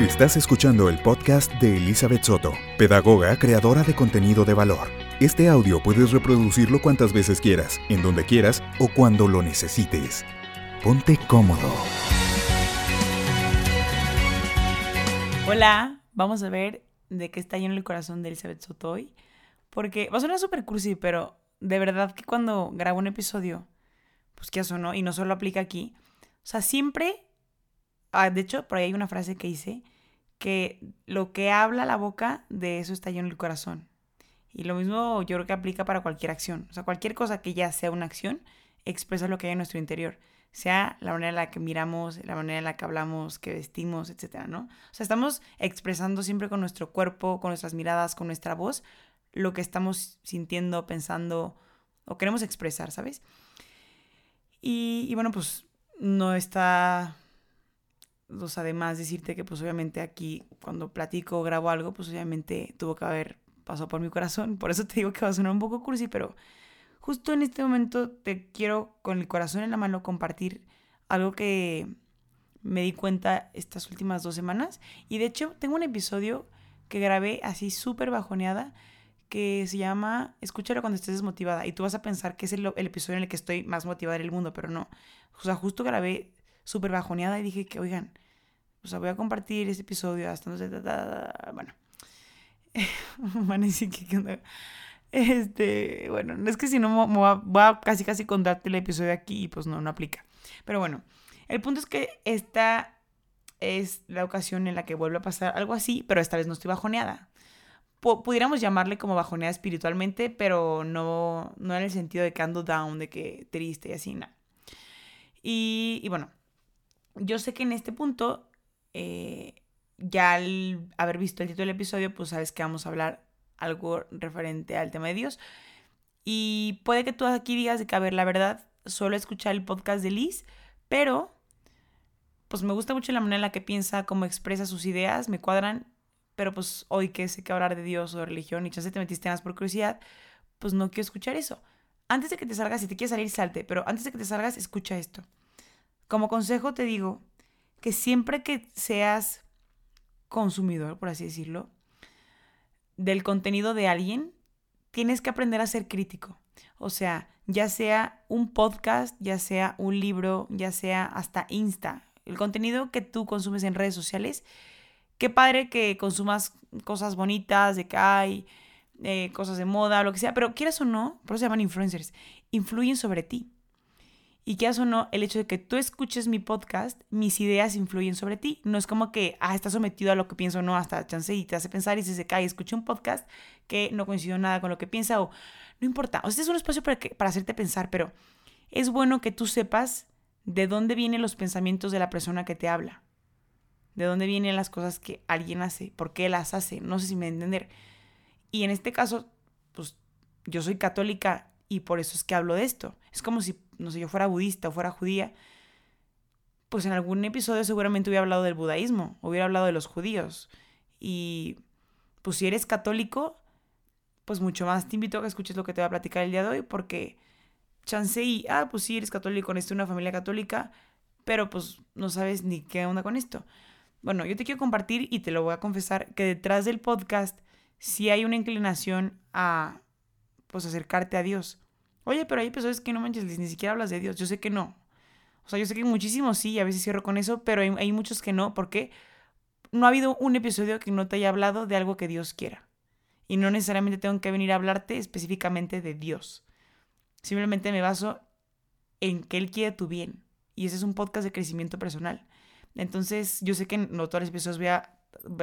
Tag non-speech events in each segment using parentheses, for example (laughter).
Estás escuchando el podcast de Elizabeth Soto, pedagoga creadora de contenido de valor. Este audio puedes reproducirlo cuantas veces quieras, en donde quieras o cuando lo necesites. Ponte cómodo. Hola, vamos a ver de qué está lleno el corazón de Elizabeth Soto hoy. Porque va a sonar súper cursi, pero de verdad que cuando grabo un episodio, pues que eso no, y no solo aplica aquí. O sea, siempre Ah, de hecho, por ahí hay una frase que dice que lo que habla la boca, de eso está lleno el corazón. Y lo mismo yo creo que aplica para cualquier acción. O sea, cualquier cosa que ya sea una acción, expresa lo que hay en nuestro interior. Sea la manera en la que miramos, la manera en la que hablamos, que vestimos, etcétera, ¿no? O sea, estamos expresando siempre con nuestro cuerpo, con nuestras miradas, con nuestra voz, lo que estamos sintiendo, pensando o queremos expresar, ¿sabes? Y, y bueno, pues no está pues además decirte que pues obviamente aquí cuando platico o grabo algo, pues obviamente tuvo que haber pasado por mi corazón. Por eso te digo que va a sonar un poco cursi, pero justo en este momento te quiero con el corazón en la mano compartir algo que me di cuenta estas últimas dos semanas. Y de hecho tengo un episodio que grabé así súper bajoneada que se llama Escúchalo cuando estés desmotivada. Y tú vas a pensar que es el, el, episodio en el que estoy más motivada en el mundo, pero no. O sea, justo grabé súper bajoneada y dije que, oigan, o sea, voy a compartir este episodio hasta no sé, bueno. (laughs) Van a decir que, este, bueno, es que si no, voy a, casi casi contarte el episodio aquí y pues no, no aplica. Pero bueno, el punto es que esta es la ocasión en la que vuelve a pasar algo así, pero esta vez no estoy bajoneada. pudiéramos llamarle como bajoneada espiritualmente, pero no, no en el sentido de que ando down, de que triste y así, no. Y, y bueno, yo sé que en este punto, eh, ya al haber visto el título del episodio, pues sabes que vamos a hablar algo referente al tema de Dios. Y puede que tú aquí digas de que, a ver, la verdad, solo escuchar el podcast de Liz, pero pues me gusta mucho la manera en la que piensa, cómo expresa sus ideas, me cuadran, pero pues hoy que sé que hablar de Dios o de religión y ya te metiste más por curiosidad, pues no quiero escuchar eso. Antes de que te salgas, si te quieres salir, salte, pero antes de que te salgas, escucha esto. Como consejo te digo que siempre que seas consumidor, por así decirlo, del contenido de alguien, tienes que aprender a ser crítico. O sea, ya sea un podcast, ya sea un libro, ya sea hasta Insta, el contenido que tú consumes en redes sociales, qué padre que consumas cosas bonitas, de que hay eh, cosas de moda, lo que sea, pero quieras o no, por eso se llaman influencers, influyen sobre ti. Y que o no, el hecho de que tú escuches mi podcast, mis ideas influyen sobre ti. No es como que, ah, estás sometido a lo que pienso, no, hasta chance y te hace pensar y se cae, escucha un podcast que no coincidió nada con lo que piensa o no importa. O sea, este es un espacio para, que, para hacerte pensar, pero es bueno que tú sepas de dónde vienen los pensamientos de la persona que te habla. De dónde vienen las cosas que alguien hace, por qué las hace, no sé si me entender. Y en este caso, pues yo soy católica y por eso es que hablo de esto. Es como si no sé, yo fuera budista o fuera judía, pues en algún episodio seguramente hubiera hablado del budaísmo, hubiera hablado de los judíos. Y pues si eres católico, pues mucho más te invito a que escuches lo que te voy a platicar el día de hoy, porque chance ah, pues sí, eres católico, necesitas una familia católica, pero pues no sabes ni qué onda con esto. Bueno, yo te quiero compartir y te lo voy a confesar que detrás del podcast sí hay una inclinación a, pues, acercarte a Dios. Oye, pero hay personas que no manches, ni siquiera hablas de Dios. Yo sé que no. O sea, yo sé que muchísimos sí, a veces cierro con eso, pero hay, muchos que no, porque no ha habido un episodio que no te haya hablado de algo que Dios quiera. Y no necesariamente tengo que venir a hablarte específicamente de Dios. Simplemente me baso en que Él quiere tu bien. Y ese es un podcast de crecimiento personal. Entonces, yo sé que no todos los episodios voy a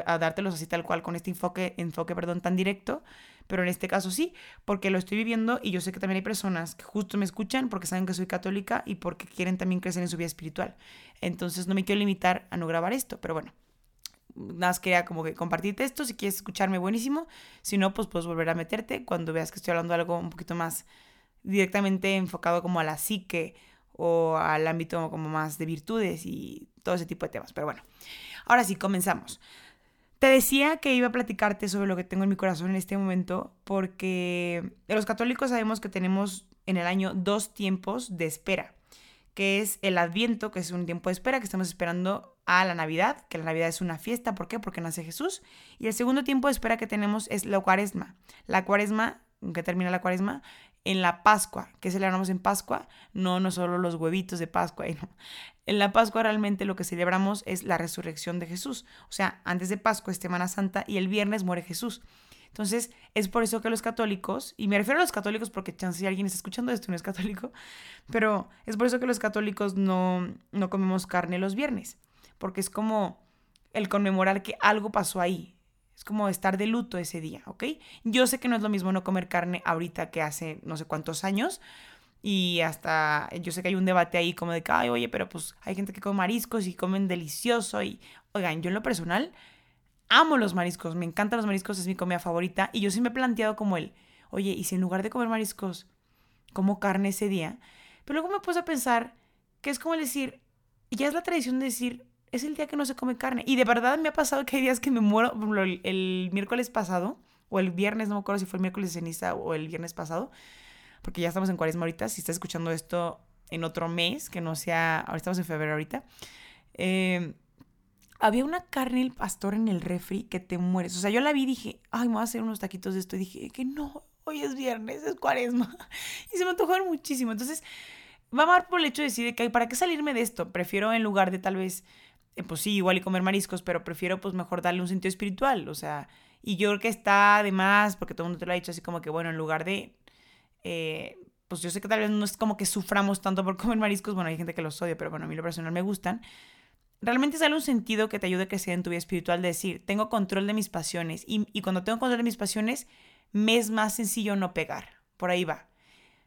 a dártelos así tal cual con este enfoque, enfoque perdón, tan directo, pero en este caso sí, porque lo estoy viviendo y yo sé que también hay personas que justo me escuchan porque saben que soy católica y porque quieren también crecer en su vida espiritual. Entonces no me quiero limitar a no grabar esto, pero bueno. Nada más quería como que compartirte esto, si quieres escucharme buenísimo, si no, pues puedes volver a meterte cuando veas que estoy hablando algo un poquito más directamente enfocado como a la psique o al ámbito como más de virtudes y todo ese tipo de temas. Pero bueno, ahora sí, comenzamos. Te decía que iba a platicarte sobre lo que tengo en mi corazón en este momento porque los católicos sabemos que tenemos en el año dos tiempos de espera, que es el adviento, que es un tiempo de espera que estamos esperando a la Navidad, que la Navidad es una fiesta. ¿Por qué? Porque nace Jesús. Y el segundo tiempo de espera que tenemos es la cuaresma. La cuaresma, que termina la cuaresma, en la Pascua. ¿Qué celebramos en Pascua? No, no solo los huevitos de Pascua. (laughs) No. En la Pascua realmente lo que celebramos es la resurrección de Jesús. O sea, antes de Pascua es Semana Santa y el viernes muere Jesús. Entonces, es por eso que los católicos, y me refiero a los católicos porque chance si alguien está escuchando esto no es católico, (laughs) pero es por eso que los católicos no, no comemos carne los viernes, porque es como el conmemorar que algo pasó ahí. Es como estar de luto ese día, ¿ok? Yo sé que no es lo mismo no comer carne ahorita que hace no sé cuántos años, y hasta yo sé que hay un debate ahí como de que, ay, oye, pero pues hay gente que come mariscos y comen delicioso. Y, oigan, yo en lo personal amo los mariscos, me encantan los mariscos, es mi comida favorita. Y yo sí me he planteado como el, oye, ¿y si en lugar de comer mariscos, como carne ese día? Pero luego me puse a pensar que es como decir, ya es la tradición de decir, es el día que no se come carne. Y de verdad me ha pasado que hay días que me muero, el, el miércoles pasado, o el viernes, no me acuerdo si fue el miércoles de ceniza o el viernes pasado, porque ya estamos en cuaresma ahorita, si estás escuchando esto en otro mes, que no sea, ahora estamos en febrero ahorita, eh, había una carne el pastor en el refri que te mueres. O sea, yo la vi y dije, ay, me voy a hacer unos taquitos de esto. Y dije, que no, hoy es viernes, es cuaresma. (laughs) Y se me antojaron muchísimo. Entonces, va a por el hecho de decir que, ¿para qué salirme de esto? Prefiero en lugar de tal vez, pues sí, igual y comer mariscos, pero prefiero pues mejor darle un sentido espiritual. O sea, y yo creo que está además, porque todo el mundo te lo ha dicho así como que, bueno, en lugar de... Eh, pues yo sé que tal vez no es como que suframos tanto por (laughs) comer mariscos, bueno, hay gente que los odia, pero bueno, a mí lo personal me gustan realmente sale un sentido que te ayude a crecer en tu vida espiritual, de decir, tengo control de mis pasiones y, y cuando tengo control de mis pasiones, me es más sencillo no pegar. Por ahí va.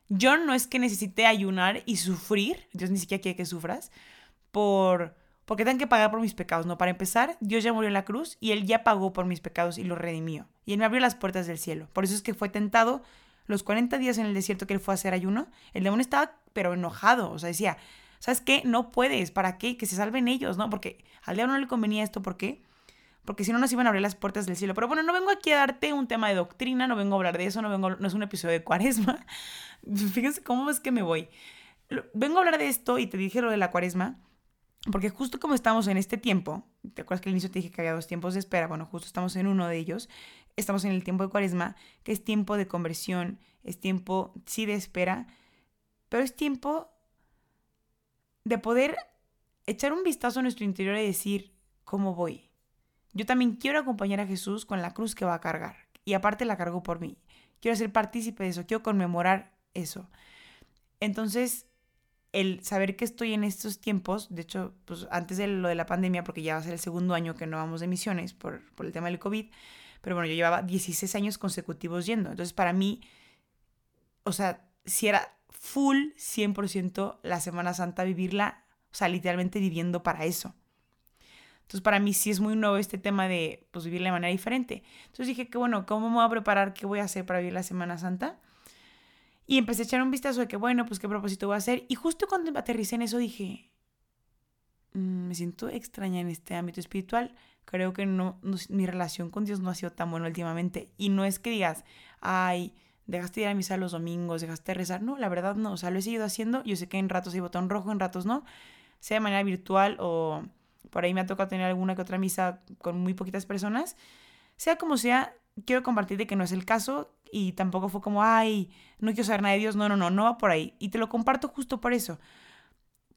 Yo no es que necesite ayunar y sufrir, Dios ni siquiera quiere que sufras, por, porque tengo que pagar por mis pecados. No, para empezar, Dios ya murió en la cruz y Él ya pagó por mis pecados y los redimió. Y Él me abrió las puertas del cielo. Por eso es que fue tentado los 40 días en el desierto que Él fue a hacer ayuno. El demonio estaba pero enojado, o sea, decía, ¿Sabes qué? No puedes. ¿Para qué? Que se salven ellos, ¿no? Porque al diablo no le convenía esto. ¿Por qué? Porque si no nos iban a abrir las puertas del cielo. Pero bueno, no vengo aquí a darte un tema de doctrina, no vengo a hablar de eso, no, vengo, no es un episodio de cuaresma. (laughs) Fíjense cómo es que me voy. Vengo a hablar de esto y te dije lo de la cuaresma, porque justo como estamos en este tiempo, ¿te acuerdas que al inicio te dije que había dos tiempos de espera? Bueno, justo estamos en uno de ellos. Estamos en el tiempo de cuaresma, que es tiempo de conversión, es tiempo, sí, de espera, pero es tiempo de poder echar un vistazo a nuestro interior y decir, ¿cómo voy? Yo también quiero acompañar a Jesús con la cruz que va a cargar. Y aparte la cargó por mí. Quiero ser partícipe de eso, quiero conmemorar eso. Entonces, el saber que estoy en estos tiempos, de hecho, pues antes de lo de la pandemia, porque ya va a ser el segundo año que no vamos de misiones por, por el tema del COVID, pero bueno, yo llevaba 16 años consecutivos yendo. Entonces, para mí, o sea, si era full 100% la Semana Santa, vivirla, o sea, literalmente viviendo para eso. Entonces, para mí sí es muy nuevo este tema de pues, vivirla de manera diferente. Entonces dije que, bueno, ¿cómo me voy a preparar? ¿Qué voy a hacer para vivir la Semana Santa? Y empecé a echar un vistazo de que, bueno, pues qué propósito voy a hacer. Y justo cuando aterricé en eso dije, mm, me siento extraña en este ámbito espiritual. Creo que no, mi relación con Dios no ha sido tan buena últimamente. Y no es que digas, ay, dejaste de ir a misa los domingos, dejaste de rezar. No, la verdad no, o sea, lo he seguido haciendo. Yo sé que en ratos hay botón rojo, en ratos no, sea de manera virtual o por ahí me ha tocado tener alguna que otra misa con muy poquitas personas. Sea como sea, quiero compartirte que no es el caso y tampoco fue como, ay, no quiero saber nada de Dios. No, no, no, no va por ahí. Y te lo comparto justo por eso.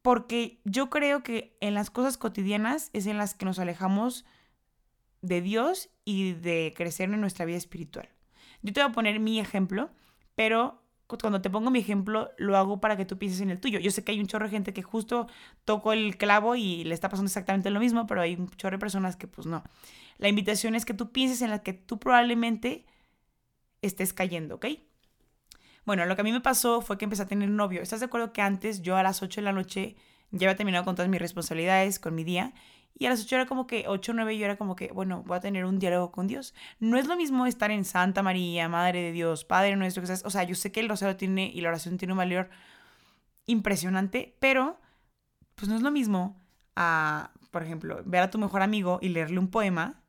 Porque yo creo que en las cosas cotidianas es en las que nos alejamos de Dios y de crecer en nuestra vida espiritual. Yo te voy a poner mi ejemplo, pero cuando te pongo mi ejemplo, lo hago para que tú pienses en el tuyo. Yo sé que hay un chorro de gente que justo tocó el clavo y le está pasando exactamente lo mismo, pero hay un chorro de personas que pues no. La invitación es que tú pienses en la que tú probablemente estés cayendo, ¿ok? Bueno, lo que a mí me pasó fue que empecé a tener novio. ¿Estás de acuerdo que antes yo a las 8 de la noche ya había terminado con todas mis responsabilidades, con mi día? Y a las 8 era como que, 8 o 9 yo era como que, bueno, voy a tener un diálogo con Dios. No es lo mismo estar en Santa María, Madre de Dios, Padre nuestro, que o sea, yo sé que el rosario tiene y la oración tiene un valor impresionante, pero pues no es lo mismo a, por ejemplo, ver a tu mejor amigo y leerle un poema,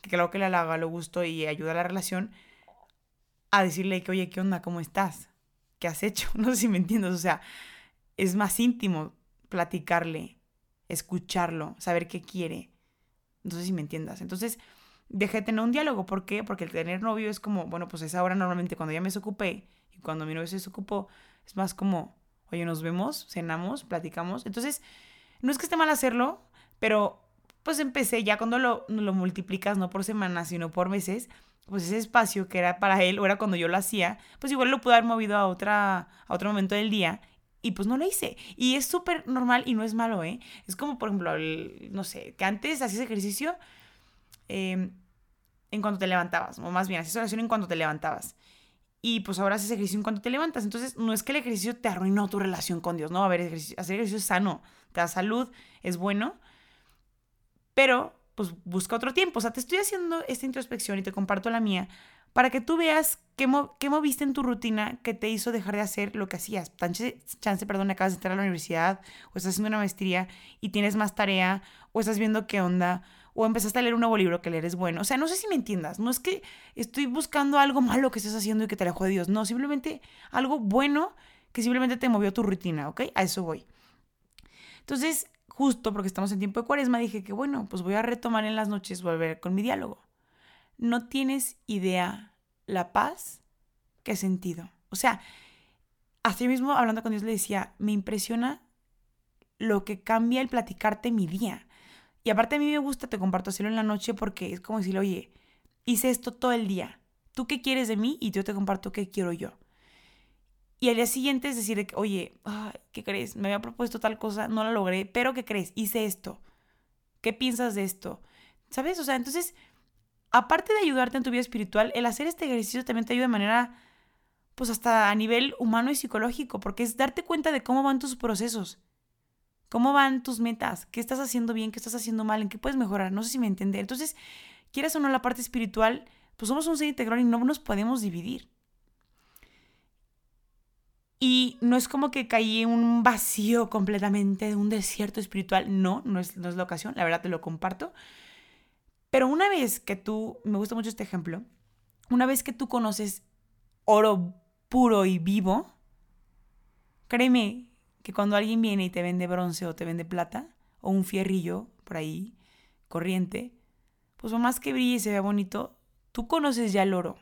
que claro que le halaga, lo gusto y ayuda a la relación, a decirle que, oye, ¿qué onda? ¿Cómo estás? ¿Qué has hecho? (laughs) No sé si me entiendes, o sea, es más íntimo platicarle escucharlo, saber qué quiere. No sé si me entiendas. Entonces, dejé de tener un diálogo. ¿Por qué? Porque el tener novio es como, bueno, pues es ahora normalmente cuando ya me desocupé y cuando mi novio se desocupó, es más como, oye, nos vemos, cenamos, platicamos. Entonces, no es que esté mal hacerlo, pero pues empecé ya cuando lo, lo multiplicas, no por semanas, sino por meses, pues ese espacio que era para él o era cuando yo lo hacía, pues igual lo pude haber movido a, otra, a otro momento del día y pues no lo hice. Y es súper normal y no es malo, ¿eh? Es como, por ejemplo, no sé, que antes hacías ejercicio em, en cuanto te levantabas, o más bien hacías oración en cuanto te levantabas. Y pues ahora haces ejercicio en cuanto te levantas. Entonces, no es que el ejercicio te arruinó tu relación con Dios, ¿no? A ver, hacer ejercicio es sano, te da salud, es bueno. Pero, pues busca otro tiempo. O sea, te estoy haciendo esta introspección y te comparto la mía para que tú veas qué, moviste en tu rutina que te hizo dejar de hacer lo que hacías. Chance, chance, perdón, acabas de entrar a la universidad o estás haciendo una maestría y tienes más tarea o estás viendo qué onda o empezaste a leer un nuevo libro que leer es bueno. O sea, no sé si me entiendas. No es que estoy buscando algo malo que estés haciendo y que te alejó de Dios. No, simplemente algo bueno que simplemente te movió tu rutina, ¿ok? A eso voy. Entonces, justo porque estamos en tiempo de cuaresma, dije que bueno, pues voy a retomar en las noches, volver con mi diálogo. No tienes idea la paz que he sentido. O sea, así mismo hablando con Dios le decía, me impresiona lo que cambia el platicarte mi día. Y aparte a mí me gusta, te comparto hacerlo en la noche porque es como decirle, oye, hice esto todo el día. ¿Tú qué quieres de mí? Y yo te comparto qué quiero yo. Y al día siguiente es decir, oye, ¿qué crees? Me había propuesto tal cosa, no la logré, pero ¿qué crees? Hice esto. ¿Qué piensas de esto? ¿Sabes? O sea, entonces, aparte de ayudarte en tu vida espiritual, el hacer este ejercicio también te ayuda de manera, pues hasta a nivel humano y psicológico, porque es darte cuenta de cómo van tus procesos. ¿Cómo van tus metas? ¿Qué estás haciendo bien? ¿Qué estás haciendo mal? ¿En qué puedes mejorar? No sé si me entiende. Entonces, quieras o no la parte espiritual, pues somos un ser integral y no nos podemos dividir. Y no es como que caí en un vacío completamente, un desierto espiritual. No, no es, no es la ocasión. La verdad te lo comparto. Pero una vez que tú, me gusta mucho este ejemplo, una vez que tú conoces oro puro y vivo, créeme que cuando alguien viene y te vende bronce o te vende plata, o un fierrillo por ahí, corriente, pues por más que brille y se vea bonito, tú conoces ya el oro.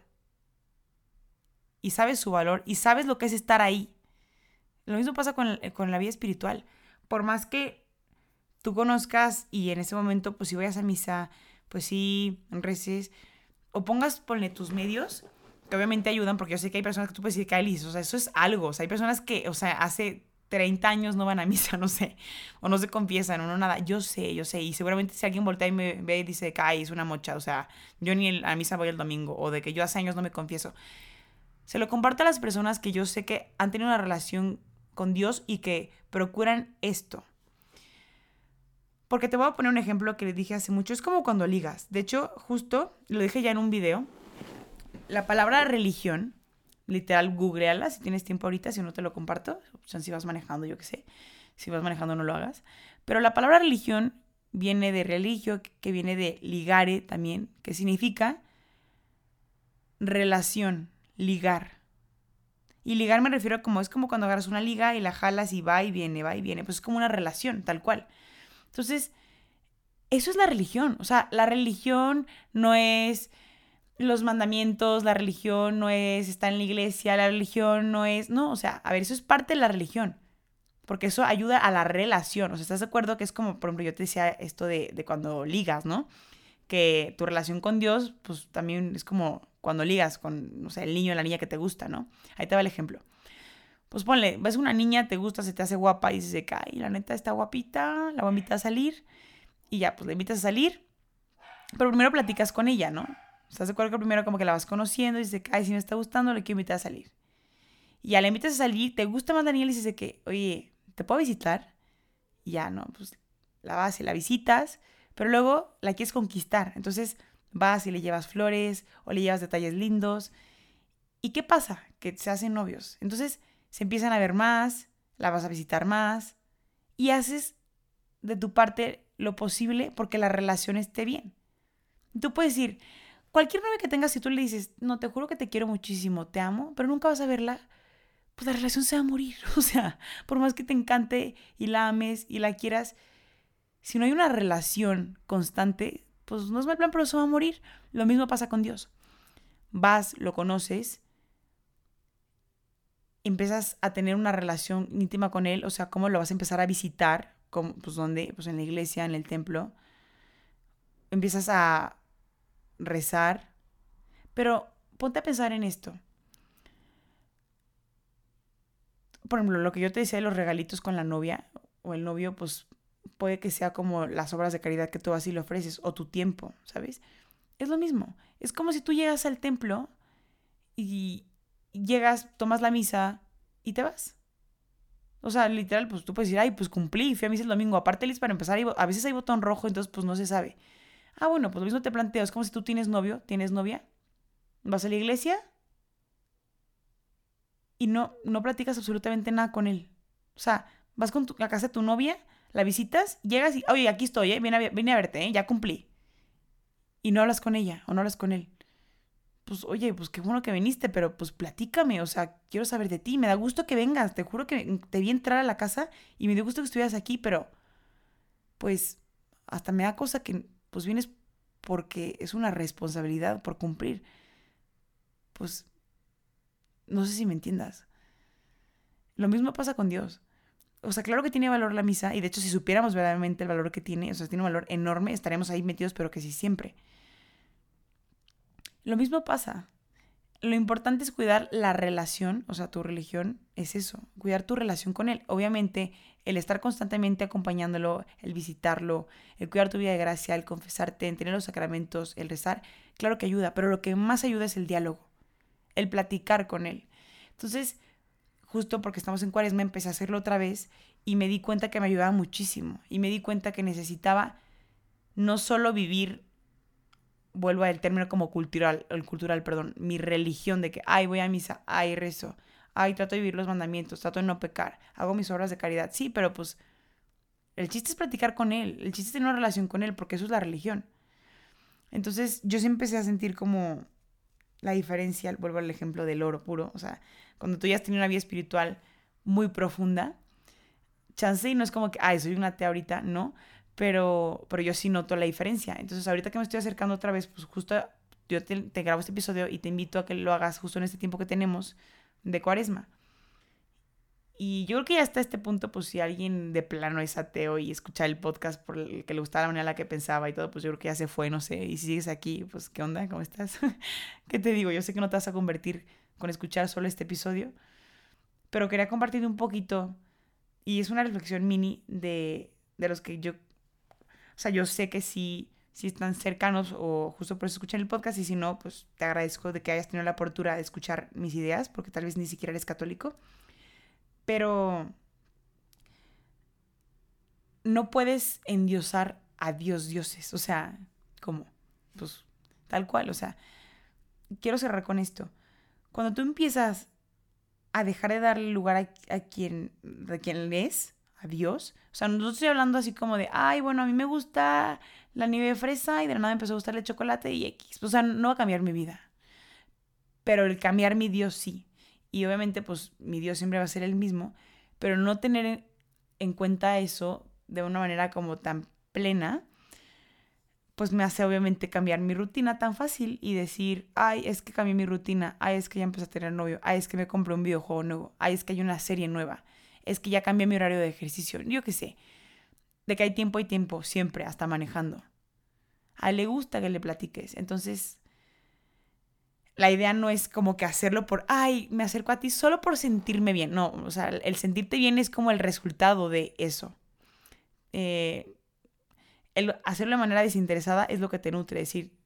Y sabes su valor y sabes lo que es estar ahí. Lo mismo pasa con, con la vida espiritual. Por más que tú conozcas y en ese momento, pues si vayas a misa, pues sí, reces, o pongas, ponle tus medios, que obviamente ayudan, porque yo sé que hay personas que tú puedes decir, Kylie, o sea, eso es algo. O sea, hay personas que, o sea, hace 30 años no van a misa, (laughs) no sé, o no se confiesan, o no nada. Yo sé, yo sé, y seguramente si alguien voltea y me ve y dice, cae, es una mocha, o sea, yo ni a misa voy el domingo, o de que yo hace años no me confieso. Se lo comparto a las personas que yo sé que han tenido una relación con Dios y que procuran esto. Porque te voy a poner un ejemplo que le dije hace mucho, es como cuando ligas. De hecho, justo lo dije ya en un video. La palabra religión literal, googleala si tienes tiempo ahorita, si no te lo comparto. si vas manejando, yo qué sé. Si vas manejando, no lo hagas. Pero la palabra religión viene de religio, que viene de ligare también, que significa relación, ligar. Y ligar me refiero a como es como cuando agarras una liga y la jalas y va y viene, va y viene. Pues es como una relación, tal cual. Entonces, eso es la religión. O sea, la religión no es los mandamientos, la religión no es estar en la iglesia, la religión no es, no, o sea, a ver, eso es parte de la religión, porque eso ayuda a la relación, o sea, ¿estás de acuerdo que es como, por ejemplo, yo te decía esto de, de cuando ligas, ¿no? Que tu relación con Dios, pues también es como cuando ligas con, no sé, el niño o la niña que te gusta, ¿no? Ahí te va el ejemplo. Pues ponle, ves una niña, te gusta, se te hace guapa y se cae, la neta está guapita, la voy a invitar a salir, y ya, pues la invitas a salir, pero primero platicas con ella, ¿no? ¿Estás de acuerdo que primero como que la vas conociendo y dices, ay, si me está gustando, le quiero invitar a salir? Y ya le invitas a salir, te gusta más Daniel y dices que, oye, ¿te puedo visitar? Y ya, ¿no? Pues la vas y la visitas, pero luego la quieres conquistar. Entonces vas y le llevas flores o le llevas detalles lindos. ¿Y qué pasa? Que se hacen novios. Entonces se empiezan a ver más, la vas a visitar más y haces de tu parte lo posible porque la relación esté bien. Tú puedes decir, Cualquier novia que tengas, si tú le dices, no, te juro que te quiero muchísimo, te amo, pero nunca vas a verla, pues la relación se va a morir. (laughs) O sea, por más que te encante y la ames y la quieras, si no hay una relación constante, pues no es mal plan, pero eso va a morir. Lo mismo pasa con Dios. Vas, lo conoces, empiezas a tener una relación íntima con Él, o sea, cómo lo vas a empezar a visitar, como, pues donde, pues en la iglesia, en el templo. Empiezas a rezar, pero ponte a pensar en esto. Por ejemplo, lo que yo te decía de los regalitos con la novia o el novio, pues puede que sea como las obras de caridad que tú así le ofreces o tu tiempo, ¿sabes? Es lo mismo. Es como si tú llegas al templo y llegas, tomas la misa y te vas. O sea, literal, pues tú puedes decir, ay, pues cumplí, fui a misa el domingo. Aparte, Liz, para empezar, a veces hay botón rojo, entonces pues no se sabe. Ah, bueno, pues lo mismo te planteo. Es como si tú tienes novio, tienes novia, vas a la iglesia y no, no platicas absolutamente nada con él. O sea, vas con tu, a casa de tu novia la visitas, llegas y, oye, aquí estoy, ¿eh? Vine a, a verte, ¿eh? Ya cumplí. Y no hablas con ella o no hablas con él. Pues, oye, pues qué bueno que viniste, pero pues platícame, o sea, quiero saber de ti, me da gusto que vengas, te juro que te vi entrar a la casa y me dio gusto que estuvieras aquí, pero pues hasta me da cosa que pues vienes porque es una responsabilidad por cumplir. Pues no sé si me entiendas. Lo mismo pasa con Dios o sea, claro que tiene valor la misa, y de hecho si supiéramos verdaderamente el valor que tiene, o sea, tiene un valor enorme, estaríamos ahí metidos, pero que sí siempre. Lo mismo pasa. Lo importante es cuidar la relación, o sea, tu religión es eso, cuidar tu relación con él. Obviamente, el estar constantemente acompañándolo, el visitarlo, el cuidar tu vida de gracia, el confesarte, el tener los sacramentos, el rezar, claro que ayuda, pero lo que más ayuda es el diálogo, el platicar con él. Entonces, justo porque estamos en cuaresma, empecé a hacerlo otra vez y me di cuenta que me ayudaba muchísimo. Y me di cuenta que necesitaba no solo vivir, vuelvo al término como cultural, el cultural, perdón, mi religión de que, ay, voy a misa, ay, rezo, ay, trato de vivir los mandamientos, trato de no pecar, hago mis obras de caridad. Sí, pero pues el chiste es platicar con él, el chiste es tener una relación con él, porque eso es la religión. Entonces yo sí empecé a sentir como la diferencia, vuelvo al ejemplo del oro puro, o sea, cuando tú ya has tenido una vida espiritual muy profunda, chance y no es como que, ay, soy una atea ahorita, no, pero, pero yo sí noto la diferencia. Entonces, ahorita que me estoy acercando otra vez, pues justo yo te, grabo este episodio y te invito a que lo hagas justo en este tiempo que tenemos de cuaresma. Y yo creo que ya hasta este punto, pues si alguien de plano es ateo y escucha el podcast por el que le gustaba la manera en la que pensaba y todo, pues yo creo que ya se fue, no sé. Y si sigues aquí, pues ¿qué onda? ¿Cómo estás? (laughs) ¿Qué te digo? Yo sé que no te vas a convertir con escuchar solo este episodio, pero quería compartir un poquito y es una reflexión mini de, de los que yo, o sea, yo sé que sí, si están cercanos o justo por eso escuchan el podcast y si no, pues te agradezco de que hayas tenido la apertura de escuchar mis ideas, porque tal vez ni siquiera eres católico, pero no puedes endiosar a Dios dioses, o sea, como, pues tal cual, o sea, quiero cerrar con esto cuando tú empiezas a dejar de darle lugar a, quien, de quien es, a Dios, o sea, no estoy hablando así como de, ay, bueno, a mí me gusta la nieve fresa y de la nada empezó a gustarle el chocolate y X. O sea, no va a cambiar mi vida. Pero el cambiar mi Dios sí. Y obviamente, pues mi Dios siempre va a ser el mismo, pero no tener en cuenta eso de una manera como tan plena, pues me hace obviamente cambiar mi rutina tan fácil y decir, ay, es que cambié mi rutina, ay, es que ya empecé a tener novio, ay, es que me compré un videojuego nuevo, ay, es que hay una serie nueva, es que ya cambié mi horario de ejercicio, yo qué sé, de que hay tiempo y tiempo, siempre, hasta manejando. A él le gusta que le platiques, entonces la idea no es como que hacerlo por, ay, me acerco a ti solo por sentirme bien, no, o sea, el sentirte bien es como el resultado de eso. Eh, hacerlo de manera desinteresada es lo que te nutre. Es decir,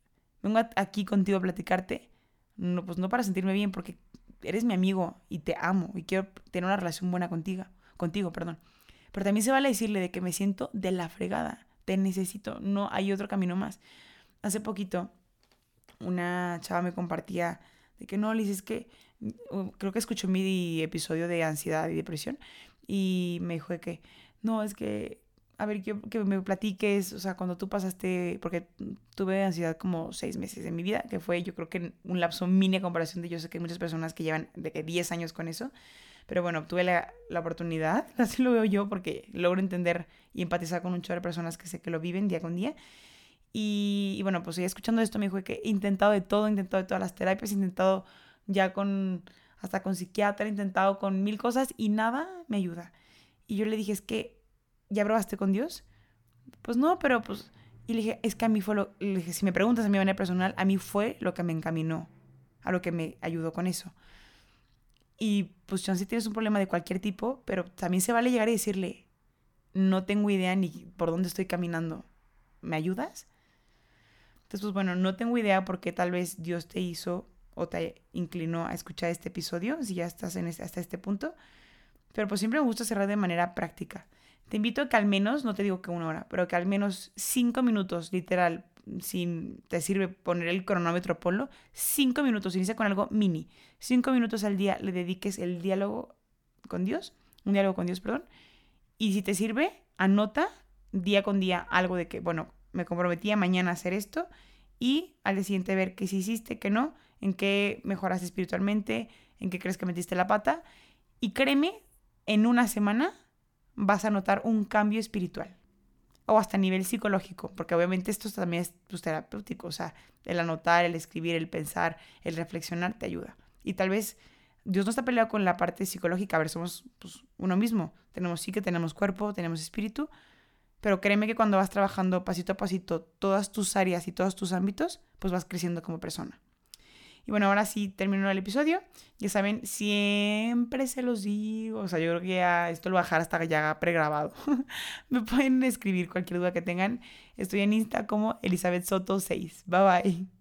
vengo aquí contigo a platicarte, no, pues no para sentirme bien, porque eres mi amigo y te amo y quiero tener una relación buena contigo, contigo, perdón. Pero también se vale decirle de que me siento de la fregada, te necesito, no hay otro camino más. Hace poquito una chava me compartía de que no, Liz, es que uh, creo que escuchó mi episodio de ansiedad y depresión y me dijo de que no, es que a ver, quiero que me platiques, o sea, cuando tú pasaste, porque tuve ansiedad como seis meses en mi vida, que fue yo creo que un lapso mini a comparación de yo sé que hay muchas personas que llevan de que 10 años con eso, Pero bueno, tuve la, la, oportunidad, (laughs) así lo veo yo, porque logro entender y empatizar con un chorro de personas que sé que lo viven día con día. Y, y bueno, pues ya escuchando esto me dijo que he intentado de todo, he intentado de todas las terapias, he intentado ya con, hasta con psiquiatra, he intentado con mil cosas y nada me ayuda. Y yo le dije, es que, ¿ya probaste con Dios? Pues no, pero pues, y le dije, es que a mí fue lo, le dije, si me preguntas a mi manera personal, a mí fue lo que me encaminó, a lo que me ayudó con eso. Y pues si tienes un problema de cualquier tipo, pero también se vale llegar y decirle, no tengo idea ni por dónde estoy caminando, ¿me ayudas? Entonces, pues bueno, no tengo idea por qué tal vez Dios te hizo o te inclinó a escuchar este episodio, si ya estás en hasta este punto, pero pues siempre me gusta cerrar de manera práctica. Te invito a que al menos, no te digo que una hora, pero que al menos cinco minutos, literal, si te sirve poner el cronómetro, ponlo, cinco minutos, inicia con algo mini, cinco minutos al día le dediques el diálogo con Dios, un diálogo con Dios, perdón, y si te sirve, anota día con día algo de que, bueno, me comprometí a mañana a hacer esto y al día siguiente ver qué sí hiciste, qué no, en qué mejoraste espiritualmente, en qué crees que metiste la pata. Y créeme, en una semana vas a notar un cambio espiritual o hasta a nivel psicológico, porque obviamente esto también es pues, terapéutico, o sea, el anotar, el escribir, el pensar, el reflexionar te ayuda. Y tal vez Dios no está peleado con la parte psicológica, a ver, somos pues, uno mismo, tenemos sí que tenemos cuerpo, tenemos espíritu, pero créeme que cuando vas trabajando pasito a pasito todas tus áreas y todos tus ámbitos, pues vas creciendo como persona. Y bueno, ahora sí terminó el episodio. Ya saben, siempre se los digo. O sea, yo creo que ya esto lo voy a dejar hasta ya pregrabado. (laughs) Me pueden escribir cualquier duda que tengan. Estoy en Insta como Elizabeth Soto 6. Bye bye.